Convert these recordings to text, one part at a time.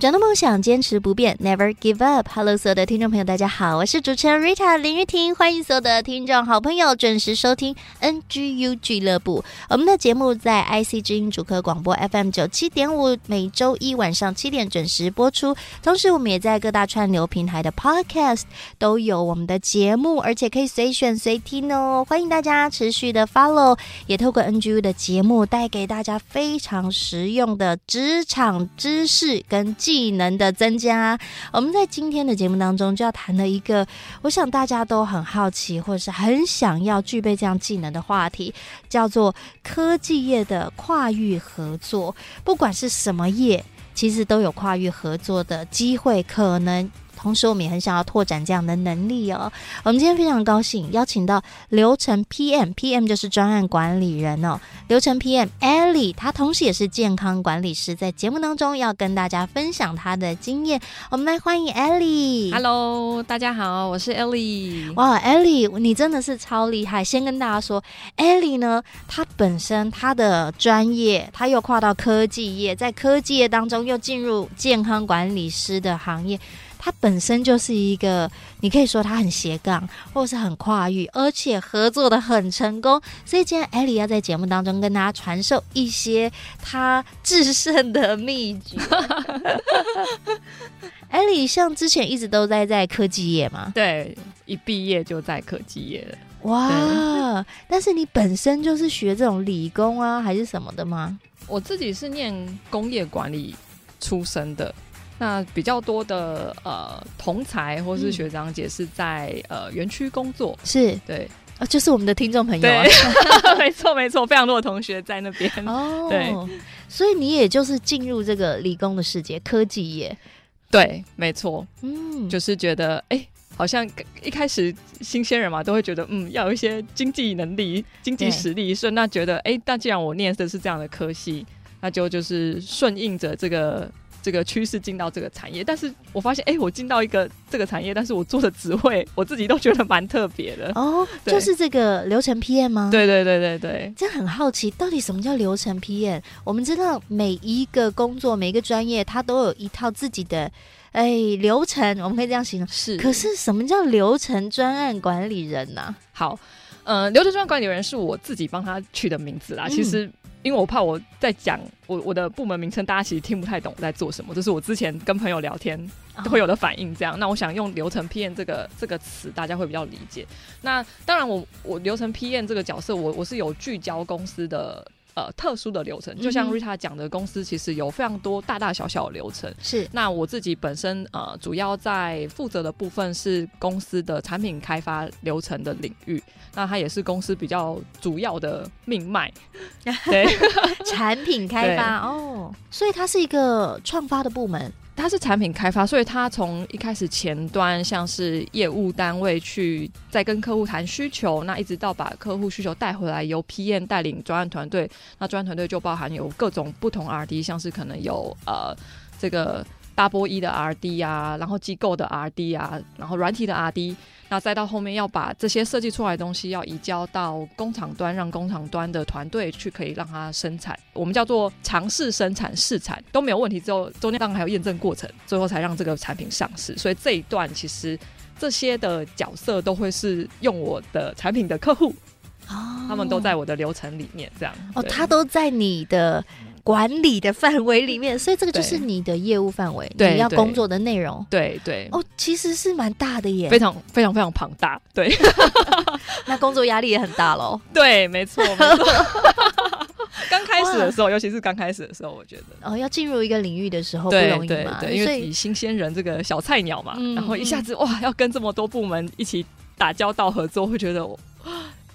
找到梦想，坚持不变，Never give up。Hello，所有的听众朋友，大家好，我是主持人 Rita 林玉婷，欢迎所有的听众好朋友准时收听 NGU 俱乐部。我们的节目在 IC 之音主客广播 FM 九七点五，每周一晚上七点准时播出。同时，我们也在各大串流平台的 Podcast 都有我们的节目，而且可以随选随听哦。欢迎大家持续的 Follow，也透过 NGU 的节目带给大家非常实用的职场知识跟。技能的增加，我们在今天的节目当中就要谈的一个，我想大家都很好奇，或者是很想要具备这样技能的话题，叫做科技业的跨域合作。不管是什么业，其实都有跨域合作的机会，可能。同时，我们也很想要拓展这样的能力哦。我们今天非常高兴邀请到流程 PM，PM 就是专案管理人哦。流程 PM Ellie，她同时也是健康管理师，在节目当中要跟大家分享她的经验。我们来欢迎 Ellie。Hello，大家好，我是 Ellie。哇，Ellie，你真的是超厉害！先跟大家说，Ellie 呢，她本身她的专业，她又跨到科技业，在科技业当中又进入健康管理师的行业。他本身就是一个，你可以说他很斜杠，或者是很跨域，而且合作的很成功。所以今天艾莉要在节目当中跟大家传授一些他制胜的秘诀。艾莉像之前一直都在在科技业嘛？对，一毕业就在科技业了。哇！但是你本身就是学这种理工啊，还是什么的吗？我自己是念工业管理出身的。那比较多的呃同才或是学长姐是在、嗯、呃园区工作，是。对。啊，就是我们的听众朋友啊，没错没错，非常多的同学在那边哦，对，所以你也就是进入这个理工的世界，科技业，对，没错，嗯，就是觉得哎、欸，好像一开始新鲜人嘛，都会觉得嗯，要有一些经济能力、经济实力，所以那觉得哎、欸，那既然我念的是这样的科系，那就就是顺应着这个。这个趋势进到这个产业，但是我发现，哎，我进到一个这个产业，但是我做的职位，我自己都觉得蛮特别的哦。就是这个流程 PM 吗？对对对对对，这很好奇，到底什么叫流程 PM？我们知道每一个工作、每一个专业，它都有一套自己的哎流程，我们可以这样形容。是，可是什么叫流程专案管理人呢？好，呃，流程专案管理人是我自己帮他取的名字啦。嗯、其实。因为我怕我在讲我我的部门名称，大家其实听不太懂我在做什么。这是我之前跟朋友聊天都会有的反应。这样，那我想用流程 PM 这个这个词，大家会比较理解。那当然我，我我流程 PM 这个角色，我我是有聚焦公司的呃特殊的流程。就像 Rita 讲的，公司其实有非常多大大小小的流程。是。那我自己本身呃主要在负责的部分是公司的产品开发流程的领域。那它也是公司比较主要的命脉，对，产品开发哦，所以它是一个创发的部门，它是产品开发，所以它从一开始前端像是业务单位去在跟客户谈需求，那一直到把客户需求带回来，由 PM 带领专案团队，那专案团队就包含有各种不同 RD，像是可能有呃这个大波 E 的 RD 啊，然后机构的 RD 啊，然后软体的 RD。那再到后面要把这些设计出来的东西要移交到工厂端，让工厂端的团队去可以让它生产，我们叫做尝试生产试产都没有问题之后，中间当然还有验证过程，最后才让这个产品上市。所以这一段其实这些的角色都会是用我的产品的客户，哦，他们都在我的流程里面，这样哦，他都在你的。管理的范围里面，所以这个就是你的业务范围，你要工作的内容。对对哦，其实是蛮大的耶，非常非常非常庞大。对，那工作压力也很大喽。对，没错没错。刚开始的时候，尤其是刚开始的时候，我觉得哦，要进入一个领域的时候不容易嘛，对对对，因为以新鲜人这个小菜鸟嘛，然后一下子哇，要跟这么多部门一起打交道合作，会觉得。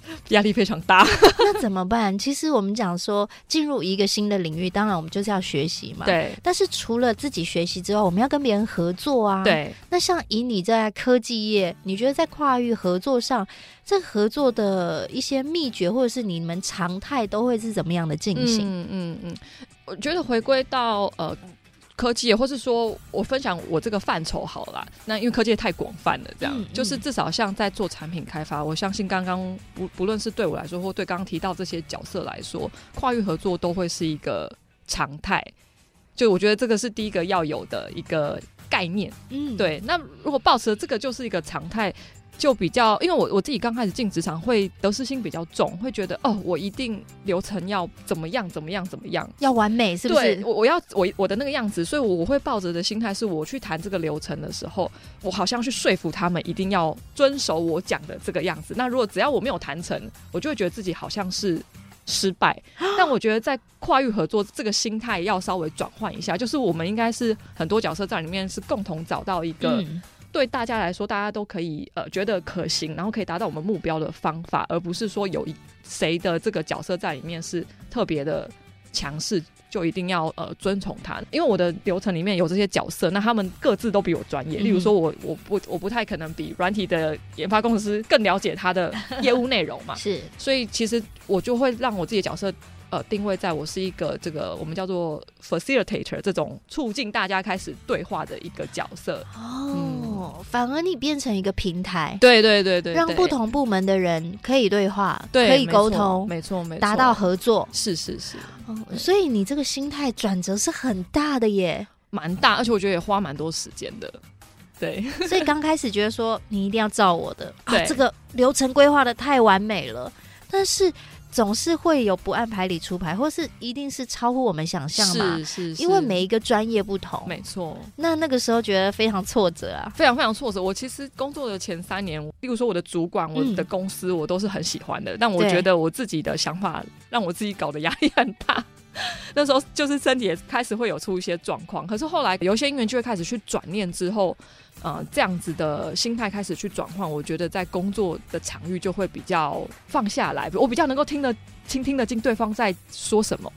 压力非常大。那怎么办？其实我们讲说进入一个新的领域，当然我们就是要学习嘛。对。但是除了自己学习之外，我们要跟别人合作啊。对。那像以你在科技业，你觉得在跨域合作上，这合作的一些秘诀，或者是你们常态都会是怎么样的进行？嗯嗯嗯，我觉得回归到呃。科技，或是说我分享我这个范畴好了。那因为科技太广泛了，这样、嗯、就是至少像在做产品开发，我相信刚刚不不论是对我来说，或对刚刚提到这些角色来说，跨域合作都会是一个常态。就我觉得这个是第一个要有的一个概念。嗯，对。那如果保持这个就是一个常态。就比较，因为我我自己刚开始进职场，会得失心比较重，会觉得哦，我一定流程要怎么样怎么样怎么样，要完美，是不是？对，我我要我我的那个样子，所以我会抱着的心态是，我去谈这个流程的时候，我好像去说服他们一定要遵守我讲的这个样子。那如果只要我没有谈成，我就会觉得自己好像是失败。但我觉得在跨域合作这个心态要稍微转换一下，就是我们应该是很多角色在里面是共同找到一个。嗯对大家来说，大家都可以呃觉得可行，然后可以达到我们目标的方法，而不是说有一谁的这个角色在里面是特别的强势，就一定要呃遵从他。因为我的流程里面有这些角色，那他们各自都比我专业。例如说我我不我不太可能比软体的研发公司更了解他的业务内容嘛，是，所以其实我就会让我自己的角色。呃，定位在我是一个这个我们叫做 facilitator 这种促进大家开始对话的一个角色。哦，嗯、反而你变成一个平台，对对对对，让不同部门的人可以对话，对可以沟通，没错没错，达到合作，是是是、哦，所以你这个心态转折是很大的耶，蛮大，而且我觉得也花蛮多时间的，对，所以刚开始觉得说你一定要照我的，对、啊，这个流程规划的太完美了，但是。总是会有不按牌理出牌，或是一定是超乎我们想象嘛？是是，是，因为每一个专业不同，没错。那那个时候觉得非常挫折啊，非常非常挫折。我其实工作的前三年，例如说我的主管、我的公司，我都是很喜欢的。嗯、但我觉得我自己的想法让我自己搞得压力很大。那时候就是身体也开始会有出一些状况，可是后来有一些因缘就会开始去转念之后。呃，这样子的心态开始去转换，我觉得在工作的场域就会比较放下来，我比较能够听得倾听得进对方在说什么。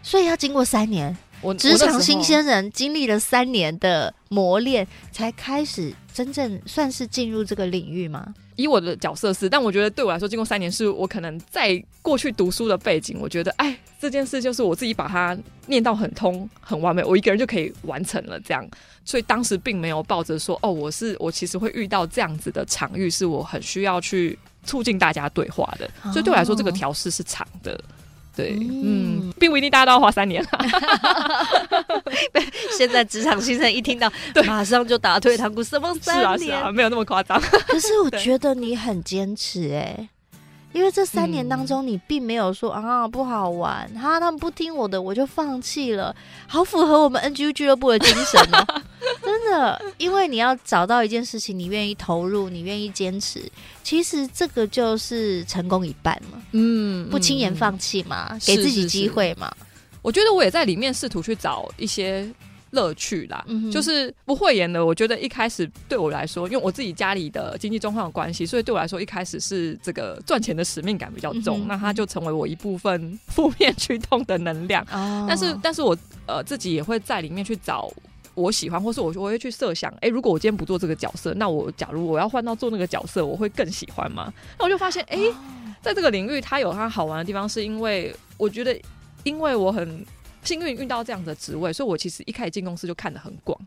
所以要经过三年，我职场新鲜人经历了三年的磨练，才开始真正算是进入这个领域吗？以我的角色是，但我觉得对我来说，经过三年，是我可能在过去读书的背景，我觉得，哎，这件事就是我自己把它念到很通、很完美，我一个人就可以完成了这样。所以当时并没有抱着说，哦，我是我其实会遇到这样子的场域，是我很需要去促进大家对话的。所以对我来说，这个调试是长的。对，嗯，并不一定大家都要花三年。现在职场新生一听到，对，马上就打退堂鼓，什么三年？是啊，是啊，没有那么夸张。可是我 觉得你很坚持，哎。因为这三年当中，你并没有说、嗯、啊不好玩，哈，他们不听我的，我就放弃了，好符合我们 NGU 俱乐部的精神哦，真的。因为你要找到一件事情，你愿意投入，你愿意坚持，其实这个就是成功一半嘛。嗯，不轻言放弃嘛，嗯、给自己机会嘛。是是是。我觉得我也在里面试图去找一些。乐趣啦，嗯、就是不会演的。我觉得一开始对我来说，因为我自己家里的经济状况有关系，所以对我来说一开始是这个赚钱的使命感比较重。嗯、那它就成为我一部分负面驱动的能量。哦、但是，但是我呃自己也会在里面去找我喜欢，或是我我会去设想，哎、欸，如果我今天不做这个角色，那我假如我要换到做那个角色，我会更喜欢吗？那我就发现，哎、在这个领域它有它好玩的地方，是因为我觉得，因为我很。幸运遇到这样的职位，所以我其实一开始进公司就看得很广。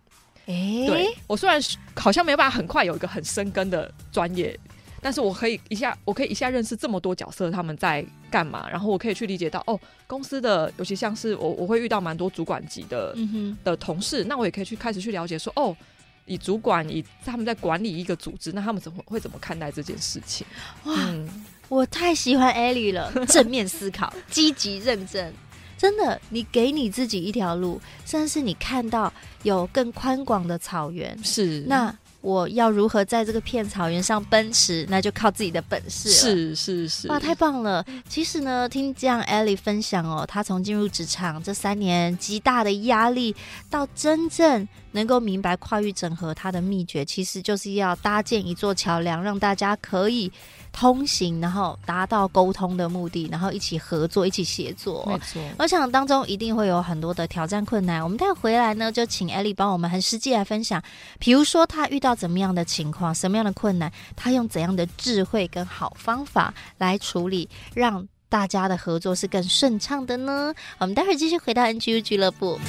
哎、欸，对，我虽然好像没有办法很快有一个很深根的专业，但是我可以一下，我可以一下认识这么多角色他们在干嘛，然后我可以去理解到哦，公司的尤其像是我我会遇到蛮多主管级的、的同事，那我也可以去开始去了解说哦，以主管以他们在管理一个组织，那他们怎么会怎么看待这件事情？哇，嗯、我太喜欢 Ellie 了，正面思考，积极认真。真的，你给你自己一条路，甚至是你看到有更宽广的草原，是那我要如何在这个片草原上奔驰？那就靠自己的本事了。是是是，哇，太棒了！其实呢，听这样 Ellie 分享哦，她从进入职场这三年极大的压力，到真正能够明白跨域整合它的秘诀，其实就是要搭建一座桥梁，让大家可以。通行，然后达到沟通的目的，然后一起合作，一起协作。没错，我想当中一定会有很多的挑战困难。我们待会回来呢，就请 Ellie 帮我们很实际来分享，比如说他遇到怎么样的情况，什么样的困难，他用怎样的智慧跟好方法来处理，让大家的合作是更顺畅的呢？我们待会继续回到 NGU 俱乐部。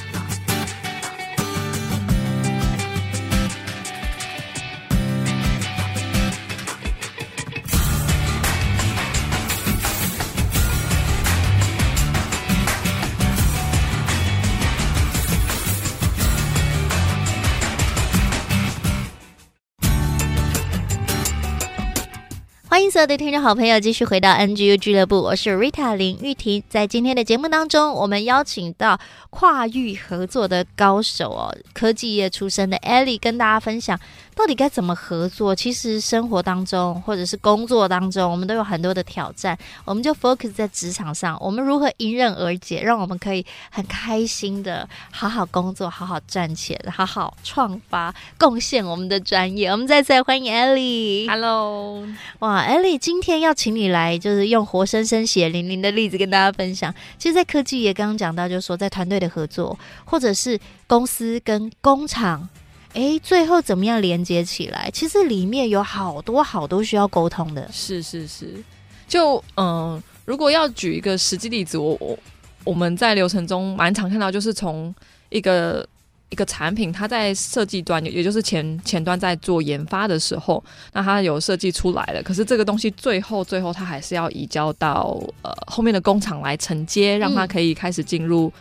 所有的听众好朋友继续回到 NGU 俱乐部，我是 Rita 林玉婷。在今天的节目当中，我们邀请到跨域合作的高手哦，科技业出身的 Ellie 跟大家分享。到底该怎么合作？其实生活当中或者是工作当中，我们都有很多的挑战。我们就 focus 在职场上，我们如何迎刃而解，让我们可以很开心的好好工作，好好赚钱，好好创发，贡献我们的专业。我们再次欢迎 Ellie。Hello，哇，Ellie，今天要请你来，就是用活生生血淋淋的例子跟大家分享。其实，在科技也刚刚讲到，就是说在团队的合作，或者是公司跟工厂。哎，最后怎么样连接起来？其实里面有好多好多需要沟通的。是是是，就嗯、呃，如果要举一个实际例子，我我我们在流程中蛮常看到，就是从一个一个产品，它在设计端，也就是前前端在做研发的时候，那它有设计出来了，可是这个东西最后最后它还是要移交到呃后面的工厂来承接，让它可以开始进入。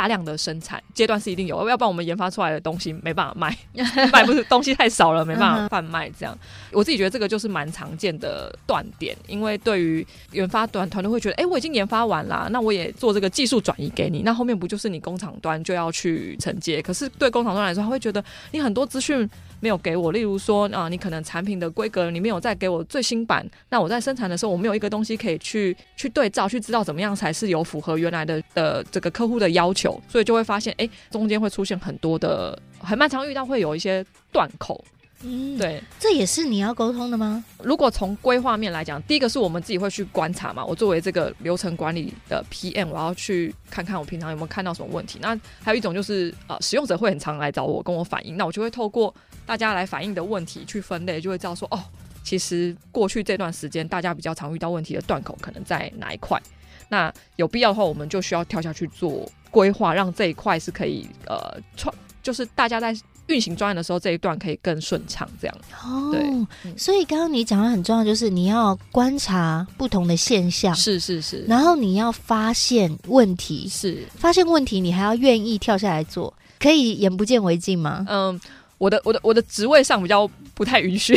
大量的生产阶段是一定有，要不然我们研发出来的东西没办法卖，卖不是东西太少了，没办法贩卖。这样，我自己觉得这个就是蛮常见的断点，因为对于研发端团队会觉得，哎、我已经研发完了，那我也做这个技术转移给你，那后面不就是你工厂端就要去承接？可是对工厂端来说，他会觉得你很多资讯。没有给我，例如说啊，你可能产品的规格你没有再给我最新版，那我在生产的时候我没有一个东西可以去去对照，去知道怎么样才是有符合原来的的这个客户的要求，所以就会发现，哎，中间会出现很多的，很漫长遇到会有一些断口。嗯，对，这也是你要沟通的吗？如果从规划面来讲，第一个是我们自己会去观察嘛。我作为这个流程管理的 PM，我要去看看我平常有没有看到什么问题。那还有一种就是，呃，使用者会很常来找我跟我反映，那我就会透过大家来反映的问题去分类，就会知道说，哦，其实过去这段时间大家比较常遇到问题的断口可能在哪一块。那有必要的话，我们就需要跳下去做规划，让这一块是可以呃创，就是大家在。运行专案的时候，这一段可以更顺畅，这样。哦，对，所以刚刚你讲的很重要，就是你要观察不同的现象，是是是，然后你要发现问题，是发现问题，你还要愿意跳下来做，可以眼不见为净吗？嗯。我的我的我的职位上比较不太允许，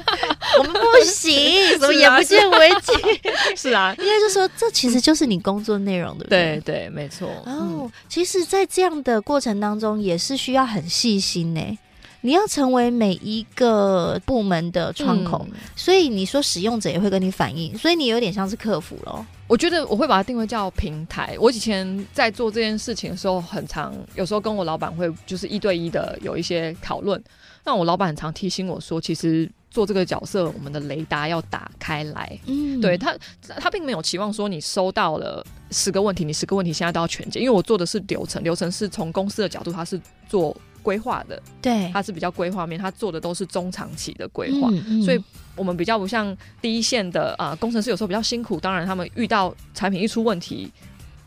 我们不行，怎么眼不见为净？是啊，应该就说这其实就是你工作内容，对不对？对对，没错。然后、哦，其实，在这样的过程当中，也是需要很细心呢。你要成为每一个部门的窗口，嗯、所以你说使用者也会跟你反映，所以你有点像是客服咯。我觉得我会把它定位叫平台。我以前在做这件事情的时候，很常有时候跟我老板会就是一对一的有一些讨论。那我老板很常提醒我说，其实做这个角色，我们的雷达要打开来。嗯，对他，他并没有期望说你收到了十个问题，你十个问题现在都要全解，因为我做的是流程，流程是从公司的角度，他是做。规划的，对，它是比较规划面，它做的都是中长期的规划，嗯嗯、所以我们比较不像第一线的啊、呃、工程师，有时候比较辛苦。当然，他们遇到产品一出问题，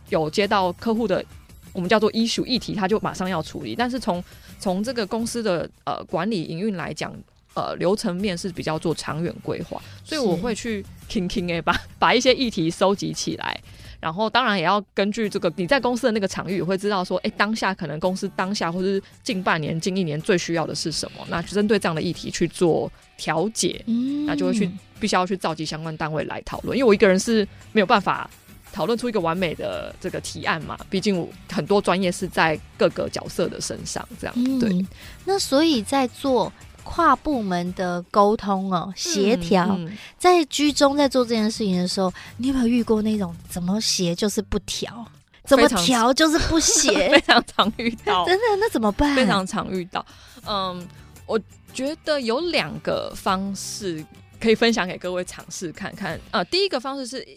有接到客户的我们叫做 issue 议题，他就马上要处理。但是从从这个公司的呃管理营运来讲，呃流程面是比较做长远规划，所以我会去听听诶，把把一些议题收集起来。然后当然也要根据这个你在公司的那个场域，会知道说，哎，当下可能公司当下或是近半年、近一年最需要的是什么，那就针对这样的议题去做调解，嗯，那就会去必须要去召集相关单位来讨论，因为我一个人是没有办法讨论出一个完美的这个提案嘛，毕竟很多专业是在各个角色的身上，这样，嗯，对。那所以在做。跨部门的沟通哦，协调，嗯嗯、在居中在做这件事情的时候，你有没有遇过那种怎么协就是不调，怎么调就是不协，非常常遇到。真的，那怎么办？非常常遇到。嗯，我觉得有两个方式可以分享给各位尝试看看。呃，第一个方式是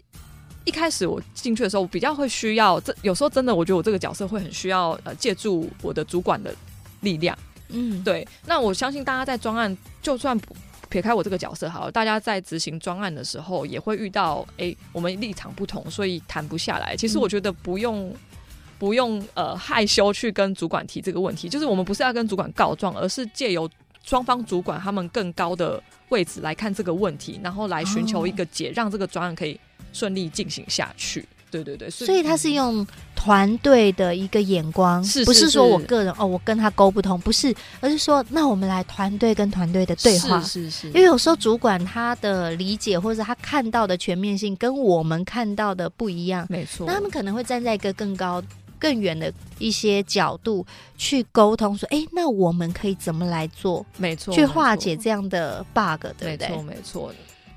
一开始我进去的时候，我比较会需要这，有时候真的我觉得我这个角色会很需要呃借助我的主管的力量。嗯，对。那我相信大家在专案，就算撇开我这个角色好了，大家在执行专案的时候，也会遇到，哎、欸，我们立场不同，所以谈不下来。其实我觉得不用，嗯、不用呃害羞去跟主管提这个问题，就是我们不是要跟主管告状，而是借由双方主管他们更高的位置来看这个问题，然后来寻求一个解，哦、让这个专案可以顺利进行下去。对对对，所以他是用团队的一个眼光，是不是说我个人哦，我跟他沟不通，不是，而是说那我们来团队跟团队的对话，是是是，因为有时候主管他的理解或者他看到的全面性跟我们看到的不一样，没错，那他们可能会站在一个更高、更远的一些角度去沟通，说，哎，那我们可以怎么来做？没错，去化解这样的 bug，对不对？没错，没错。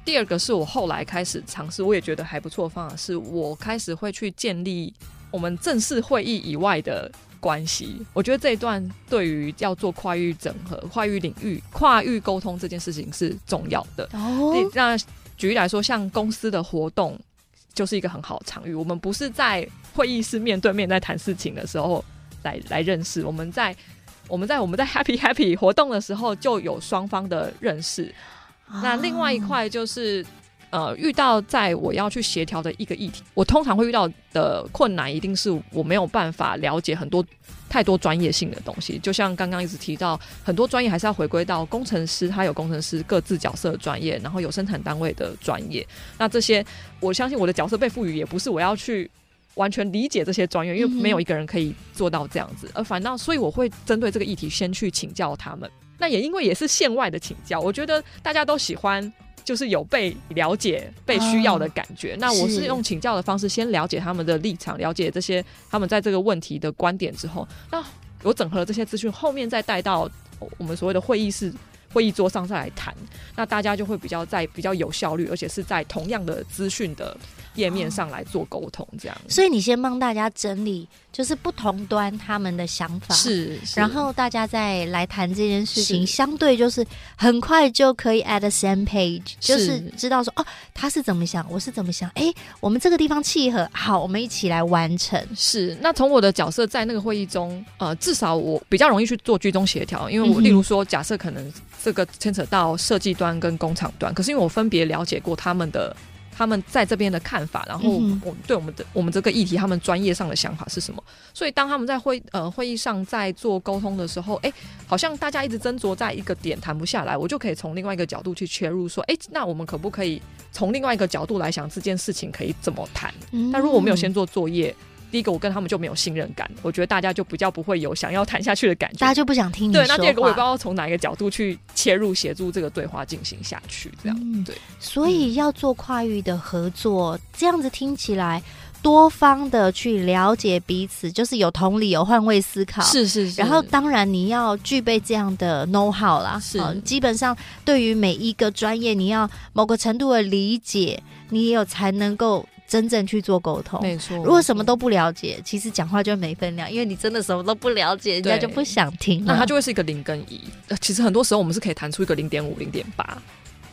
第二个是我后来开始尝试，我也觉得还不错的方法，是我开始会去建立我们正式会议以外的关系。我觉得这一段对于要做跨域整合、跨域领域、跨域沟通这件事情是重要的。哦，那举例来说，像公司的活动就是一个很好的场域。我们不是在会议室面对面在谈事情的时候来来认识，我们在我们在 我们在 happy happy 活动的时候就有双方的认识。那另外一块就是，呃，遇到在我要去协调的一个议题，我通常会遇到的困难，一定是我没有办法了解很多太多专业性的东西。就像刚刚一直提到，很多专业还是要回归到工程师，他有工程师各自角色的专业，然后有生产单位的专业。那这些，我相信我的角色被赋予，也不是我要去完全理解这些专业，因为没有一个人可以做到这样子。而反倒，所以我会针对这个议题先去请教他们。那也因为也是线外的请教，我觉得大家都喜欢就是有被了解、被需要的感觉。哦、那我是用请教的方式，先了解他们的立场，了解这些他们在这个问题的观点之后，那我整合了这些资讯，后面再带到我们所谓的会议室、会议桌上再来谈，那大家就会比较在比较有效率，而且是在同样的资讯的。页面上来做沟通，这样、哦。所以你先帮大家整理，就是不同端他们的想法，是，是然后大家再来谈这件事情，相对就是很快就可以 at the same page，是就是知道说哦，他是怎么想，我是怎么想，哎，我们这个地方契合，好，我们一起来完成。是。那从我的角色在那个会议中，呃，至少我比较容易去做居中协调，因为我例如说，假设可能这个牵扯到设计端跟工厂端，可是因为我分别了解过他们的。他们在这边的看法，然后我们对我们的我们这个议题，他们专业上的想法是什么？所以当他们在会呃会议上在做沟通的时候，哎，好像大家一直斟酌在一个点谈不下来，我就可以从另外一个角度去切入，说，哎，那我们可不可以从另外一个角度来想这件事情可以怎么谈？但如果我没有先做作业。第一个，我跟他们就没有信任感，我觉得大家就比较不会有想要谈下去的感觉，大家就不想听你。对，那第二个，我也不知道从哪一个角度去切入，协助这个对话进行下去，这样、嗯、对。所以要做跨域的合作，嗯、这样子听起来，多方的去了解彼此，就是有同理、有换位思考，是是是。然后，当然你要具备这样的 know how 啦，是、哦。基本上，对于每一个专业，你要某个程度的理解，你也有才能够。真正去做沟通，没错。如果什么都不了解，其实讲话就没分量，因为你真的什么都不了解，人家就不想听。那它就会是一个零跟一。其实很多时候我们是可以谈出一个零点五、零点八，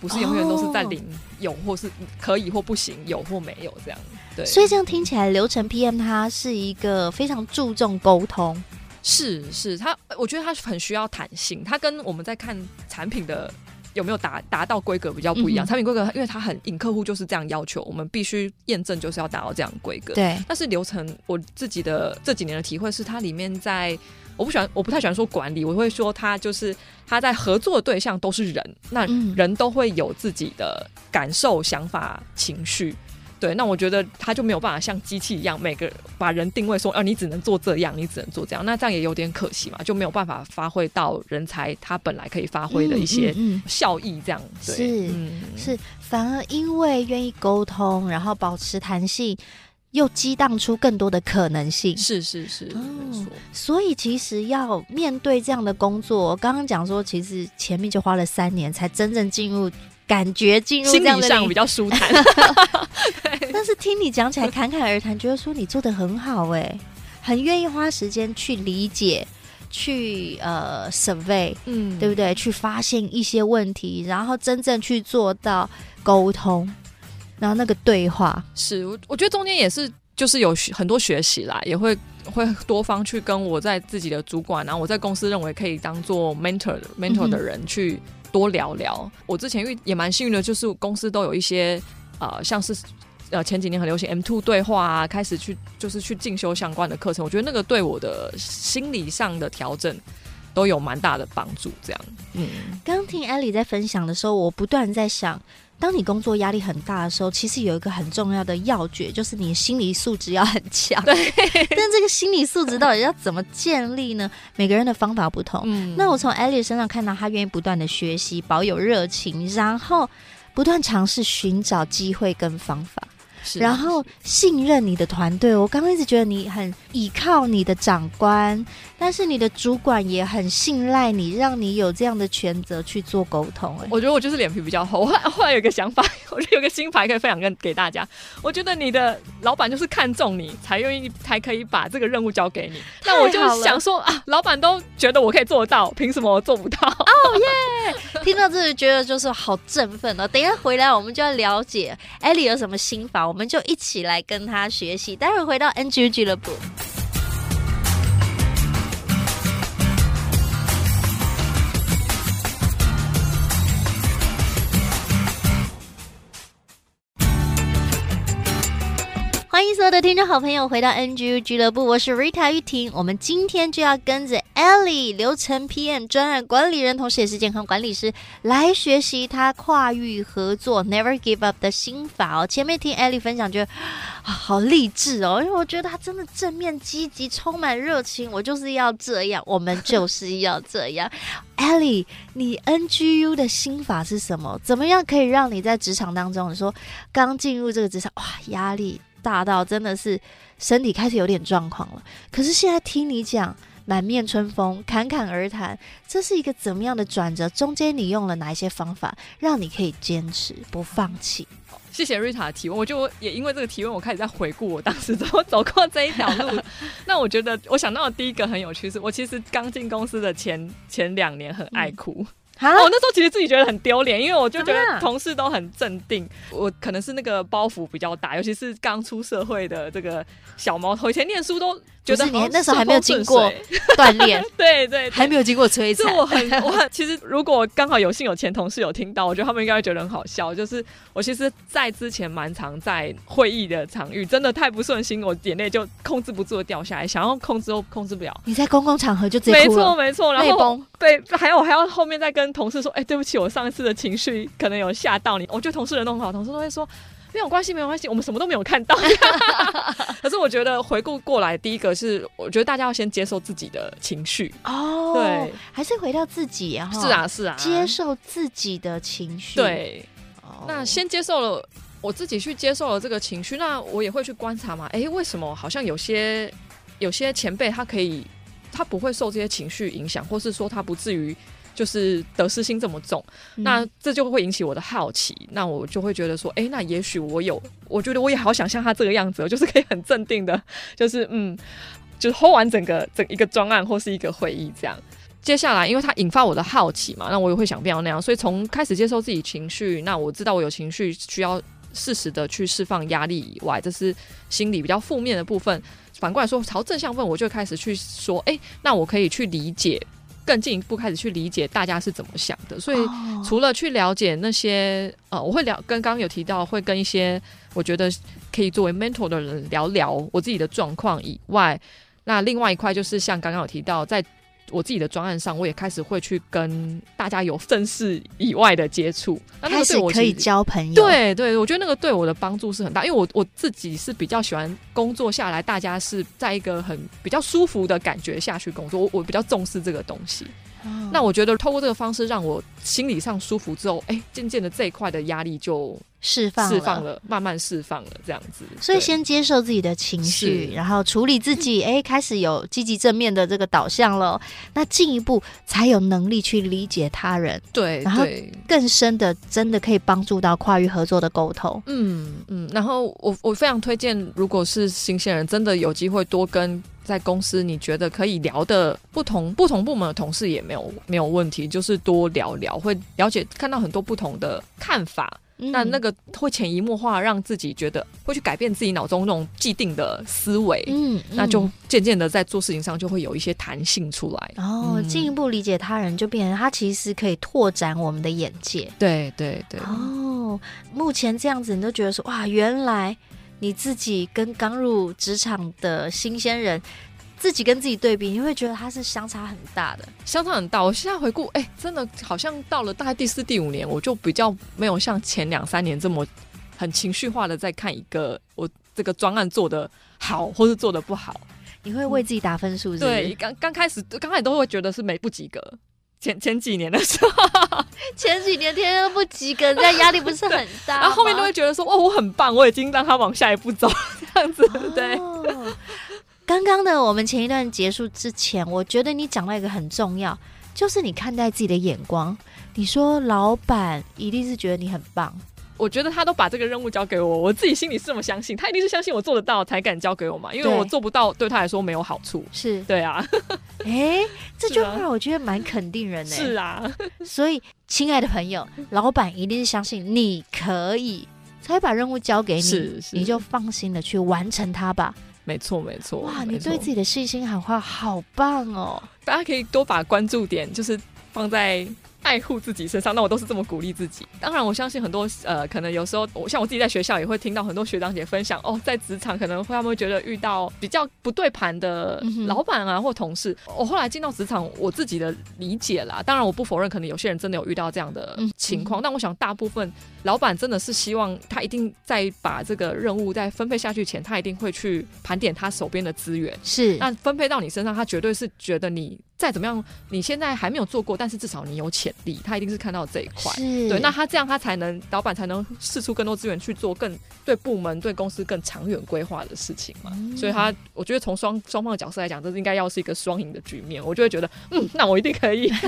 不是永远都是在零，有或是可以或不行，有或没有这样。对。所以这样听起来，流程 PM 它是一个非常注重沟通。是是，它我觉得它很需要弹性。它跟我们在看产品的。有没有达达到规格比较不一样？嗯、产品规格，因为它很硬，客户就是这样要求，我们必须验证就是要达到这样规格。对，但是流程，我自己的这几年的体会是，它里面在我不喜欢，我不太喜欢说管理，我会说它就是它在合作的对象都是人，那人都会有自己的感受、想法、情绪。对，那我觉得他就没有办法像机器一样，每个把人定位说，啊，你只能做这样，你只能做这样，那这样也有点可惜嘛，就没有办法发挥到人才他本来可以发挥的一些效益，这样。嗯嗯嗯、对是、嗯、是，反而因为愿意沟通，然后保持弹性，又激荡出更多的可能性。是是是，没错、哦。所以其实要面对这样的工作，刚刚讲说，其实前面就花了三年才真正进入。感觉进入这样的心理上比较舒坦，但是听你讲起来侃侃而谈，觉得说你做的很好哎，很愿意花时间去理解，去呃 survey，嗯，对不对？去发现一些问题，然后真正去做到沟通，然后那个对话。是我我觉得中间也是就是有很多学习啦，也会会多方去跟我在自己的主管，然后我在公司认为可以当做 mentor mentor 的人去多聊聊。我之前遇也蛮幸运的，就是公司都有一些呃像是。呃，前几年很流行 M two 对话啊，开始去就是去进修相关的课程，我觉得那个对我的心理上的调整都有蛮大的帮助。这样，嗯，刚听艾莉在分享的时候，我不断在想，当你工作压力很大的时候，其实有一个很重要的要诀，就是你心理素质要很强。对，但这个心理素质到底要怎么建立呢？每个人的方法不同。嗯，那我从 Ellie 身上看到，她愿意不断的学习，保有热情，然后不断尝试寻找机会跟方法。然后信任你的团队，我刚刚一直觉得你很依靠你的长官，但是你的主管也很信赖你，让你有这样的权责去做沟通。哎，我觉得我就是脸皮比较厚。我 后来后来有个想法，我觉得有个新牌可以分享跟给大家。我觉得你的老板就是看中你，才愿意才可以把这个任务交给你。那我就想说啊，老板都觉得我可以做到，凭什么我做不到？哦耶！听到这里觉得就是好振奋哦。等一下回来我们就要了解 Ellie 有什么心法。我们就一起来跟他学习。待会回到 NG 俱乐部。欢迎所有的听众好朋友回到 NGU 俱乐部，我是 Rita 玉婷。我们今天就要跟着 Ellie 流程 PM 专案管理人，同时也是健康管理师，来学习他跨域合作 Never Give Up 的心法哦。前面听 Ellie 分享，觉得好励志哦，因为我觉得他真的正面积极，充满热情。我就是要这样，我们就是要这样。Ellie，你 NGU 的心法是什么？怎么样可以让你在职场当中，你说刚进入这个职场，哇，压力。大到真的是身体开始有点状况了，可是现在听你讲满面春风、侃侃而谈，这是一个怎么样的转折？中间你用了哪一些方法，让你可以坚持不放弃？谢谢瑞塔的提问，我就也因为这个提问，我开始在回顾我当时 怎么走过这一条路。那我觉得我想到的第一个很有趣是，我其实刚进公司的前前两年很爱哭。嗯我、哦、那时候其实自己觉得很丢脸，因为我就觉得同事都很镇定，我可能是那个包袱比较大，尤其是刚出社会的这个小毛头，以前念书都。觉得你那时候还没有经过 锻炼，对，对对，还没有经过摧残。我很我很其实，如果刚好有幸有前同事有听到，我觉得他们应该会觉得很好笑。就是我其实，在之前蛮常在会议的场域，真的太不顺心，我眼泪就控制不住的掉下来，想要控制都控制不了。你在公共场合就直接哭了，没错没错，然后对，还有我还要后面再跟同事说，哎、欸，对不起，我上一次的情绪可能有吓到你。我觉得同事人都很好，同事都会说。没有关系，没有关系，我们什么都没有看到。可是我觉得回顾过来，第一个是我觉得大家要先接受自己的情绪哦，对，还是回到自己啊，是啊是啊，接受自己的情绪。对，那先接受了我自己去接受了这个情绪，那我也会去观察嘛。哎，为什么好像有些有些前辈他可以，他不会受这些情绪影响，或是说他不至于。就是得失心这么重，嗯，那这就会引起我的好奇，那我就会觉得说，哎，那也许我有，我觉得我也好想像他这个样子，就是可以很镇定的，就是嗯，就是 hold 完整个整一个专案或是一个会议这样。接下来，因为它引发我的好奇嘛，那我也会想变成那样，所以从开始接受自己情绪，那我知道我有情绪需要适时的去释放压力以外，这是心理比较负面的部分。反过来说，朝正向问，我就开始去说，哎，那我可以去理解。更进一步开始去理解大家是怎么想的，所以除了去了解那些呃，我会聊跟刚刚有提到会跟一些我觉得可以作为 mentor 的人聊聊我自己的状况以外，那另外一块就是像刚刚有提到在。我自己的专案上，我也开始会去跟大家有正式以外的接触，那那个对我可以交朋友。对对，我觉得那个对我的帮助是很大，因为我我自己是比较喜欢工作下来，大家是在一个很比较舒服的感觉下去工作，我我比较重视这个东西。哦、那我觉得透过这个方式让我心理上舒服之后，哎，渐渐的这一块的压力就。释放释放了，慢慢释放了，这样子。所以先接受自己的情绪，然后处理自己，哎，开始有积极正面的这个导向了。那进一步才有能力去理解他人，对，然后更深的，真的可以帮助到跨域合作的沟通。嗯嗯。然后我我非常推荐，如果是新鲜人，真的有机会多跟在公司你觉得可以聊的不同不同部门的同事也没有没有问题，就是多聊聊，会了解看到很多不同的看法。那那个会潜移默化，让自己觉得会去改变自己脑中那种既定的思维，嗯，嗯，那就渐渐的在做事情上就会有一些弹性出来。哦，进一步理解他人，就变成他其实可以拓展我们的眼界。对对对。哦，目前这样子，你都觉得说哇，原来你自己跟刚入职场的新鲜人。自己跟自己对比，你会觉得它是相差很大的，相差很大。我现在回顾，哎、欸，真的好像到了大概第四、第五年，我就比较没有像前两三年这么很情绪化的在看一个我这个专案做的好或是做的不好。你会为自己打分数？对，刚刚开始刚开始都会觉得是没不及格。前前几年的时候，前几年天天都不及格，这样压力不是很大。然后后面都会觉得说，哦，我很棒，我已经让他往下一步走，这样子，哦、对。刚刚的我们前一段结束之前，我觉得你讲到一个很重要，就是你看待自己的眼光。你说老板一定是觉得你很棒，我觉得他都把这个任务交给我，我自己心里是这么相信，他一定是相信我做得到才敢交给我嘛，因为我做不到对他来说没有好处。是对啊，哎，这句话 我觉得蛮肯定人的。是啊，所以亲爱的朋友，老板一定是相信你可以，才把任务交给你，你就放心的去完成它吧。没错，没错。哇，你对自己的细心喊话好棒哦！大家可以多把关注点就是放在。爱护自己身上，那我都是这么鼓励自己。当然，我相信很多呃，可能有时候我像我自己在学校也会听到很多学长姐分享哦，在职场可能会他们会觉得遇到比较不对盘的老板啊或同事。我后来进到职场，我自己的理解啦，当然我不否认，可能有些人真的有遇到这样的情况。但我想大部分老板真的是希望他一定在把这个任务在分配下去前，他一定会去盘点他手边的资源。是，那分配到你身上，他绝对是觉得你。再怎么样，你现在还没有做过，但是至少你有潜力，他一定是看到这一块。对，那他这样，他才能老板才能试出更多资源去做更对部门、对公司更长远规划的事情嘛。嗯、所以他，我觉得从双双方的角色来讲，这是应该要是一个双赢的局面。我就会觉得，嗯，那我一定可以。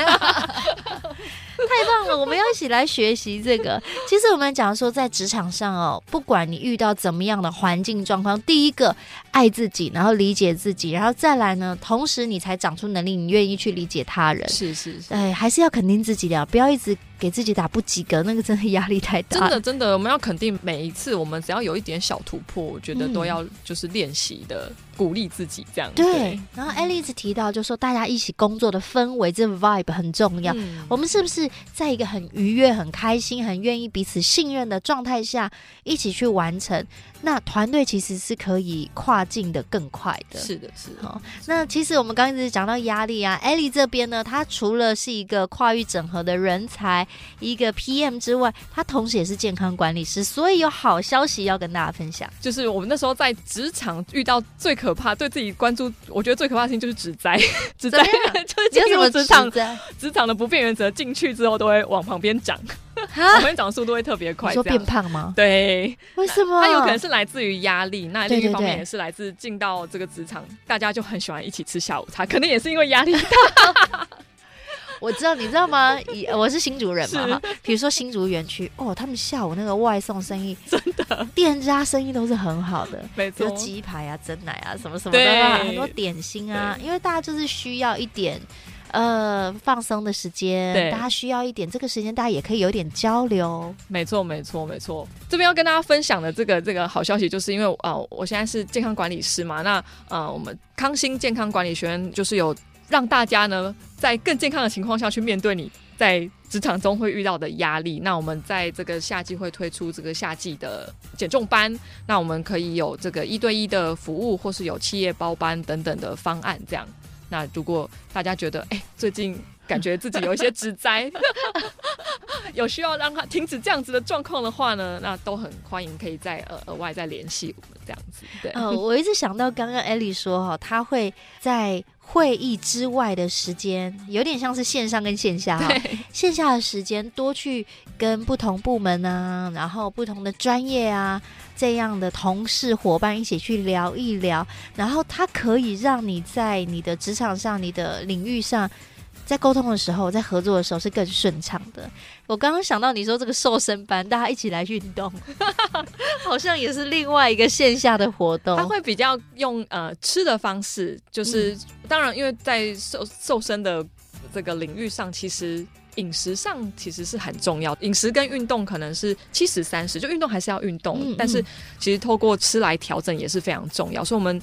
太棒了，我们要一起来学习这个。其实我们讲说，在职场上哦，不管你遇到怎么样的环境状况，第一个爱自己，然后理解自己，然后再来呢，同时你才长出能力，你愿意去理解他人。是是是，哎，还是要肯定自己的，不要一直。给自己打不及格，那个真的压力太大。真的真的，我们要肯定每一次，我们只要有一点小突破，我觉得都要就是练习的，嗯、鼓励自己这样。对。对然后艾丽一直提到，就说大家一起工作的氛围，这个 vibe 很重要。嗯、我们是不是在一个很愉悦、很开心、很愿意彼此信任的状态下，一起去完成？那团队其实是可以跨境的更快的。是的，是的。好，那其实我们刚刚一直讲到压力啊，艾丽这边呢，她除了是一个跨域整合的人才。一个 PM 之外，他同时也是健康管理师，所以有好消息要跟大家分享。就是我们那时候在职场遇到最可怕，对自己关注，我觉得最可怕的事情就是职灾，职灾 就是进入职场，职场的不变原则，进去之后都会往旁边长，旁边长的速度会特别快。你说变胖吗？对，为什么？它有可能是来自于压力，那另一方面也是来自进到这个职场，大家就很喜欢一起吃下午茶，可能也是因为压力大。我知道，你知道吗？我是新竹人嘛，哈。比如说新竹园区，哦，他们下午那个外送生意，真的，店家生意都是很好的，没错。鸡排啊、蒸奶啊，什么什么的，啊，很多点心啊。因为大家就是需要一点呃放松的时间，对大家需要一点这个时间，大家也可以有点交流。没错，没错，没错。这边要跟大家分享的这个这个好消息，就是因为啊、呃，我现在是健康管理师嘛，那呃，我们康欣健康管理学院就是有。让大家呢，在更健康的情况下去面对你在职场中会遇到的压力。那我们在这个夏季会推出这个夏季的减重班，那我们可以有这个一对一的服务，或是有企业包班等等的方案。这样，那如果大家觉得哎，最近感觉自己有一些职灾，有需要让他停止这样子的状况的话呢，那都很欢迎可以再呃额外再联系我们这样子。对，呃，我一直想到刚刚艾莉说哈，他会在。会议之外的时间，有点像是线上跟线下线下的时间多去跟不同部门啊，然后不同的专业啊，这样的同事伙伴一起去聊一聊，然后它可以让你在你的职场上、你的领域上在沟通的时候，在合作的时候是更顺畅的。我刚刚想到你说这个瘦身班，大家一起来运动，好像也是另外一个线下的活动。他会比较用呃吃的方式，就是、嗯、当然，因为在瘦瘦身的这个领域上，其实饮食上其实是很重要。饮食跟运动可能是七十三十，就运动还是要运动，嗯嗯，但是其实透过吃来调整也是非常重要。所以，我们。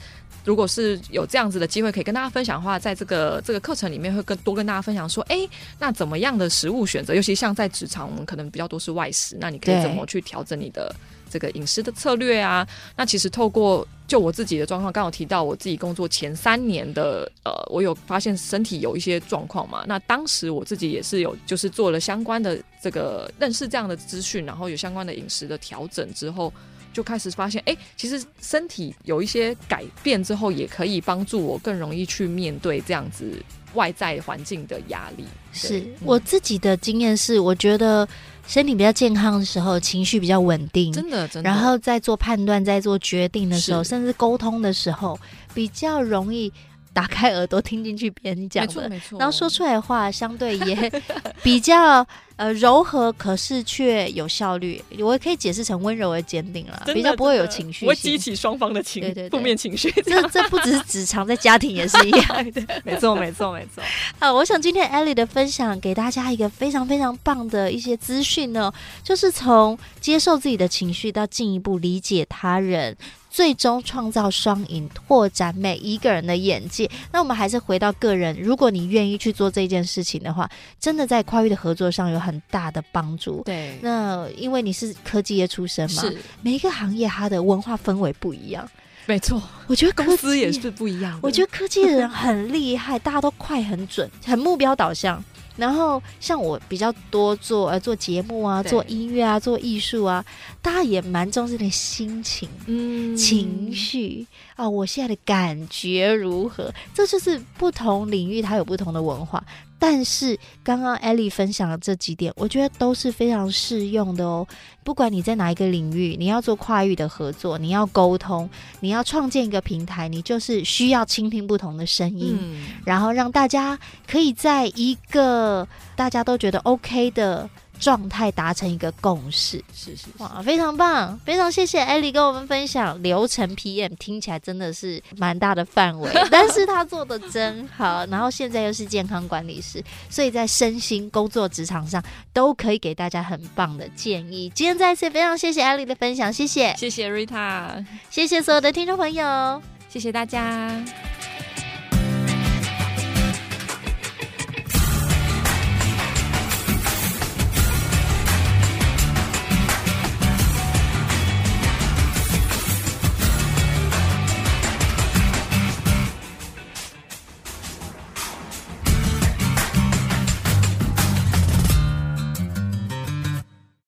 如果是有这样子的机会可以跟大家分享的话，在这个这个课程里面会更多跟大家分享说，哎，那怎么样的食物选择？尤其像在职场，我们可能比较多是外食，那你可以怎么去调整你的这个饮食的策略啊？那其实透过就我自己的状况，刚好提到我自己工作前三年的，呃，我有发现身体有一些状况嘛。那当时我自己也是有就是做了相关的这个认识这样的资讯，然后有相关的饮食的调整之后。就开始发现，哎、欸，其实身体有一些改变之后，也可以帮助我更容易去面对这样子外在环境的压力。是、嗯、我自己的经验是，我觉得身体比较健康的时候，情绪比较稳定，真的，真的。然后在做判断、在做决定的时候，甚至沟通的时候，比较容易。打开耳朵听进去别人讲的，然后说出来的话相对也 比较呃柔和，可是却有效率。我也可以解释成温柔而坚定了，比较不会有情绪，会激起双方的情绪，负面情绪。这这不只是职场，在家庭也是一样的。没错，没错，没错。好，我想今天 Ellie 的分享给大家一个非常非常棒的一些资讯呢，就是从接受自己的情绪到进一步理解他人。最终创造双赢，拓展每一个人的眼界。那我们还是回到个人，如果你愿意去做这件事情的话，真的在跨域的合作上有很大的帮助。对，那因为你是科技业出身嘛，是每一个行业它的文化氛围不一样。没错，我觉得公司也是不一样。我觉得科技的人很厉害，大家都快、很准、很目标导向。然后像我比较多做呃做节目啊，做音乐啊，做艺术啊，大家也蛮重视的心情、嗯、情绪啊，我现在的感觉如何？这就是不同领域它有不同的文化。但是刚刚 Ellie 分享的这几点，我觉得都是非常适用的哦。不管你在哪一个领域，你要做跨域的合作，你要沟通，你要创建一个平台，你就是需要倾听不同的声音，嗯，然后让大家可以在一个大家都觉得 OK 的。状态达成一个共识，是是，是哇，非常棒，非常谢谢 Ellie 跟我们分享流程 PM，听起来真的是蛮大的范围，但是他做的真好，然后现在又是健康管理师，所以在身心工作职场上都可以给大家很棒的建议。今天再次非常谢谢 Ellie 的分享，谢谢，谢谢 Rita，谢谢所有的听众朋友，谢谢大家。